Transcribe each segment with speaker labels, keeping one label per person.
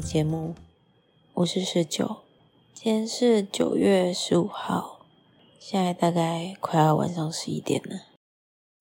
Speaker 1: 节目，我是十九，今天是九月十五号，现在大概快要晚上十一点了。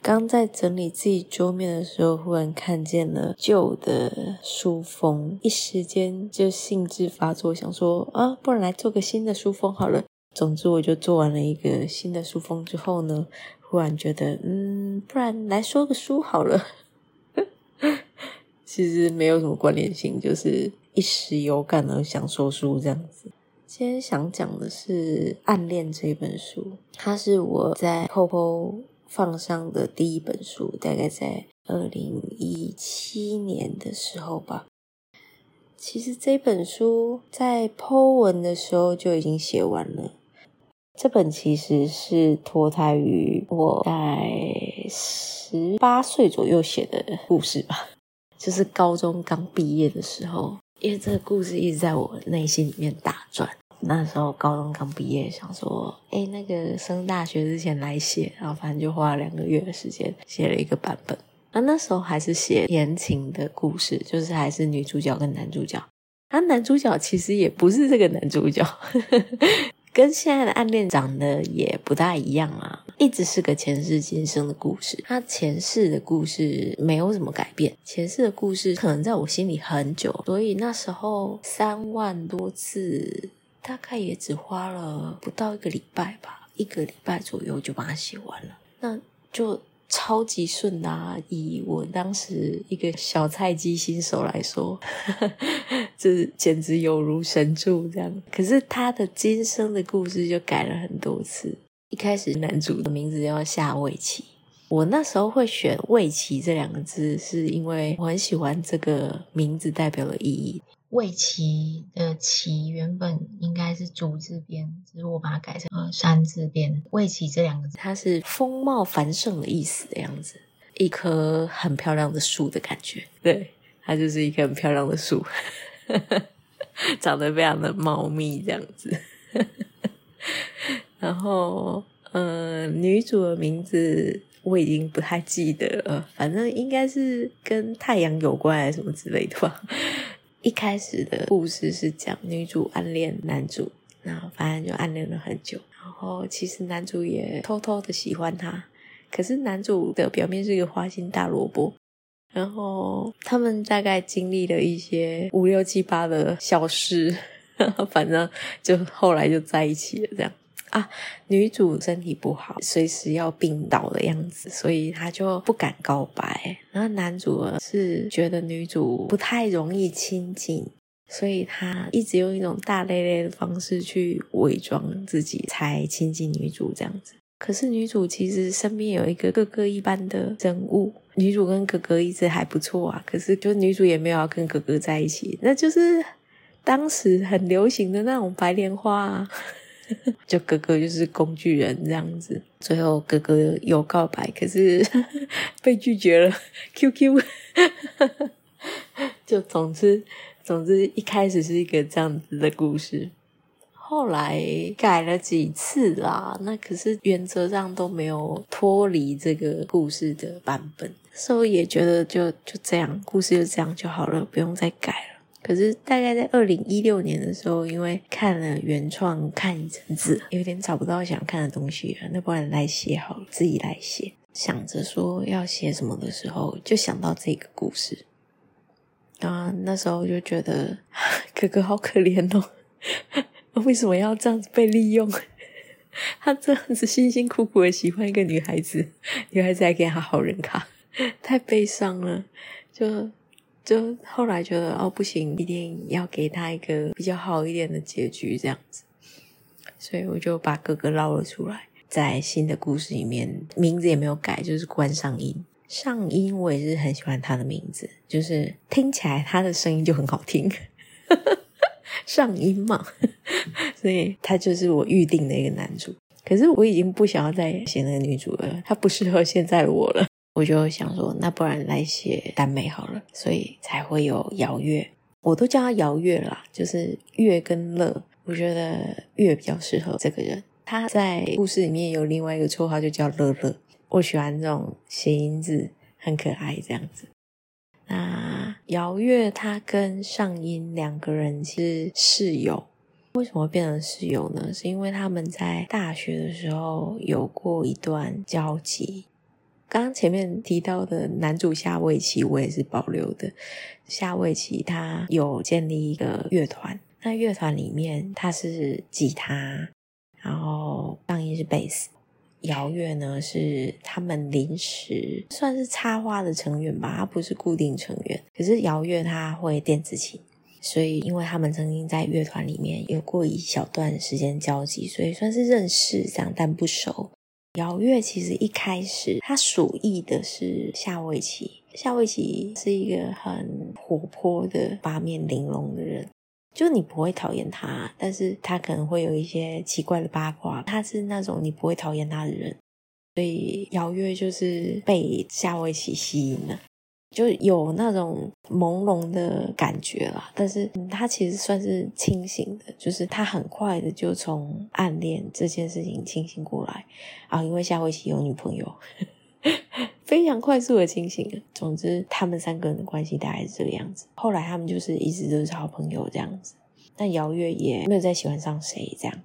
Speaker 1: 刚在整理自己桌面的时候，忽然看见了旧的书封，一时间就兴致发作，想说啊，不然来做个新的书封好了。总之，我就做完了一个新的书封之后呢，忽然觉得，嗯，不然来说个书好了。其实没有什么关联性，就是一时有感而想说书这样子。今天想讲的是《暗恋》这本书，它是我在 POPO 放上的第一本书，大概在二零一七年的时候吧。其实这本书在 Po 文的时候就已经写完了。这本其实是脱胎于我在十八岁左右写的故事吧。就是高中刚毕业的时候，因为这个故事一直在我内心里面打转。那时候高中刚毕业，想说，诶，那个升大学之前来写，然后反正就花了两个月的时间写了一个版本。那那时候还是写言情的故事，就是还是女主角跟男主角。啊，男主角其实也不是这个男主角。跟现在的暗恋长得也不大一样啊，一直是个前世今生的故事。他前世的故事没有什么改变，前世的故事可能在我心里很久，所以那时候三万多字，大概也只花了不到一个礼拜吧，一个礼拜左右就把它写完了。那就。超级顺的！以我当时一个小菜鸡新手来说，这简直有如神助这样。可是他的今生的故事就改了很多次。一开始男主的名字叫夏魏奇，我那时候会选魏奇这两个字，是因为我很喜欢这个名字代表的意义。魏奇的奇原本应该是竹字边，只是我把它改成呃山字边。魏奇这两个字，它是风貌繁盛的意思的样子，一棵很漂亮的树的感觉。对，它就是一棵很漂亮的树，长得非常的茂密这样子。然后，嗯、呃，女主的名字我已经不太记得了，反正应该是跟太阳有关还是什么之类的吧。一开始的故事是讲女主暗恋男主，然后反正就暗恋了很久，然后其实男主也偷偷的喜欢她，可是男主的表面是一个花心大萝卜，然后他们大概经历了一些五六七八的小事，反正就后来就在一起了这样。啊，女主身体不好，随时要病倒的样子，所以他就不敢告白。然后男主是觉得女主不太容易亲近，所以他一直用一种大咧咧的方式去伪装自己，才亲近女主这样子。可是女主其实身边有一个哥哥一般的人物，女主跟哥哥一直还不错啊。可是就女主也没有要跟哥哥在一起，那就是当时很流行的那种白莲花啊。就哥哥就是工具人这样子，最后哥哥有告白，可是 被拒绝了。QQ，就总之总之一开始是一个这样子的故事，后来改了几次啦，那可是原则上都没有脱离这个故事的版本，所以也觉得就就这样，故事就这样就好了，不用再改了。可是大概在二零一六年的时候，因为看了原创看一阵子，有点找不到想看的东西，那不然来写好了，自己来写。想着说要写什么的时候，就想到这个故事。啊，那时候就觉得 哥哥好可怜哦，为什么要这样子被利用？他这样子辛辛苦苦的喜欢一个女孩子，女孩子还给他好人卡，太悲伤了，就。就后来觉得哦，不行，一定要给他一个比较好一点的结局，这样子，所以我就把哥哥捞了出来，在新的故事里面，名字也没有改，就是关上音。上音我也是很喜欢他的名字，就是听起来他的声音就很好听，上音嘛，所以他就是我预定的一个男主。可是我已经不想要再写那个女主了，她不适合现在的我了。我就想说，那不然来写耽美好了，所以才会有姚月，我都叫他姚月啦，就是月跟乐，我觉得月比较适合这个人。他在故事里面有另外一个绰号，就叫乐乐。我喜欢这种谐音字，很可爱这样子。那姚月他跟上音两个人是室友，为什么会变成室友呢？是因为他们在大学的时候有过一段交集。刚刚前面提到的男主夏魏齐，我也是保留的。夏魏齐他有建立一个乐团，那乐团里面他是吉他，然后上音是贝斯，姚月呢是他们临时算是插花的成员吧，他不是固定成员。可是姚月他会电子琴，所以因为他们曾经在乐团里面有过一小段时间交集，所以算是认识这样，但不熟。姚月其实一开始他属意的是夏威奇，夏威奇是一个很活泼的、八面玲珑的人，就你不会讨厌他，但是他可能会有一些奇怪的八卦，他是那种你不会讨厌他的人，所以姚月就是被夏威奇吸引了。就有那种朦胧的感觉啦，但是他其实算是清醒的，就是他很快的就从暗恋这件事情清醒过来啊，因为夏魏齐有女朋友，非常快速的清醒。总之，他们三个人的关系大概是这个样子。后来他们就是一直都是好朋友这样子，但姚月也没有再喜欢上谁这样。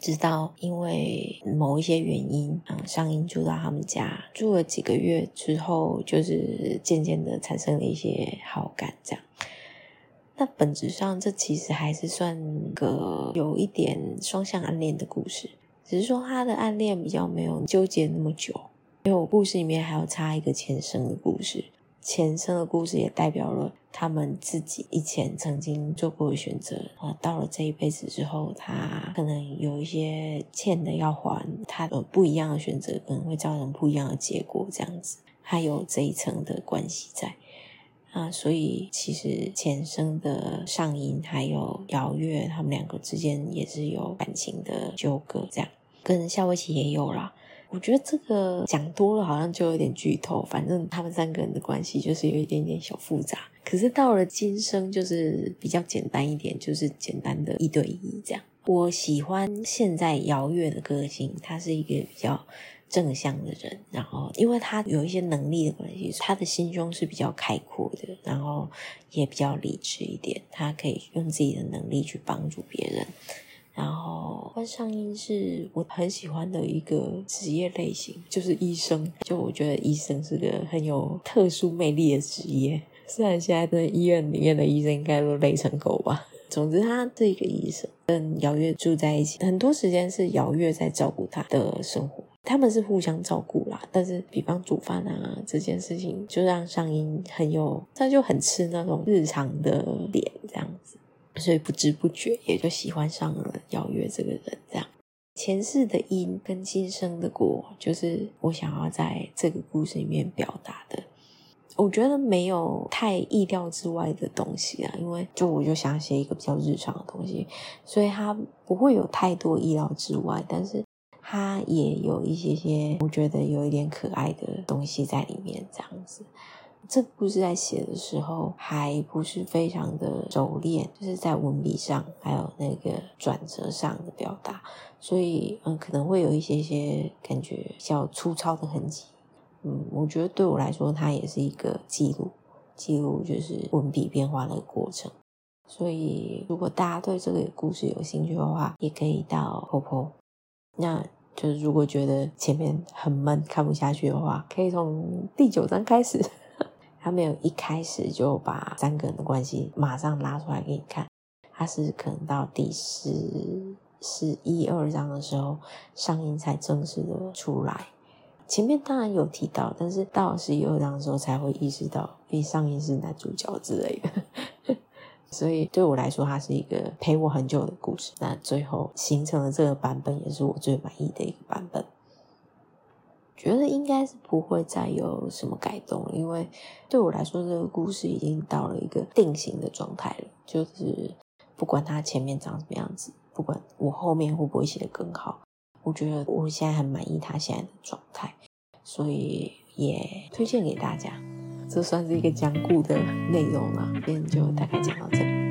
Speaker 1: 直到因为某一些原因，嗯，上音住到他们家住了几个月之后，就是渐渐的产生了一些好感，这样。那本质上，这其实还是算个有一点双向暗恋的故事，只是说他的暗恋比较没有纠结那么久，因为我故事里面还要插一个前生的故事。前生的故事也代表了他们自己以前曾经做过的选择啊，到了这一辈子之后，他可能有一些欠的要还，他的不一样的选择可能会造成不一样的结果，这样子，还有这一层的关系在啊，所以其实前生的上音还有姚月他们两个之间也是有感情的纠葛，这样跟夏魏齐也有啦。我觉得这个讲多了好像就有点剧透，反正他们三个人的关系就是有一点点小复杂。可是到了今生就是比较简单一点，就是简单的一对一这样。我喜欢现在姚月的个性，他是一个比较正向的人，然后因为他有一些能力的关系，他的心胸是比较开阔的，然后也比较理智一点，他可以用自己的能力去帮助别人。然后，关上音是我很喜欢的一个职业类型，就是医生。就我觉得医生是个很有特殊魅力的职业。虽然现在在医院里面的医生应该都累成狗吧。总之，他这个医生跟姚月住在一起，很多时间是姚月在照顾他的生活，他们是互相照顾啦。但是，比方煮饭啊这件事情，就让上音很有，他就很吃那种日常的脸这样子。所以不知不觉也就喜欢上了姚月这个人，这样前世的因跟今生的果，就是我想要在这个故事里面表达的。我觉得没有太意料之外的东西啊，因为就我就想写一个比较日常的东西，所以它不会有太多意料之外，但是它也有一些些我觉得有一点可爱的东西在里面，这样子。这个故事在写的时候还不是非常的熟练，就是在文笔上还有那个转折上的表达，所以嗯，可能会有一些些感觉比较粗糙的痕迹。嗯，我觉得对我来说，它也是一个记录，记录就是文笔变化的过程。所以，如果大家对这个故事有兴趣的话，也可以到 POPO。那就是如果觉得前面很闷，看不下去的话，可以从第九章开始。他没有一开始就把三个人的关系马上拉出来给你看，他是可能到第十、十一二章的时候，上音才正式的出来。前面当然有提到，但是到十一二章的时候才会意识到，诶，上音是男主角之类的。所以对我来说，它是一个陪我很久的故事。那最后形成了这个版本，也是我最满意的一个版本。觉得应该是不会再有什么改动，因为对我来说，这个故事已经到了一个定型的状态了。就是不管它前面长什么样子，不管我后面会不会写得更好，我觉得我现在很满意它现在的状态，所以也推荐给大家。这算是一个讲故的内容了，今天就大概讲到这里。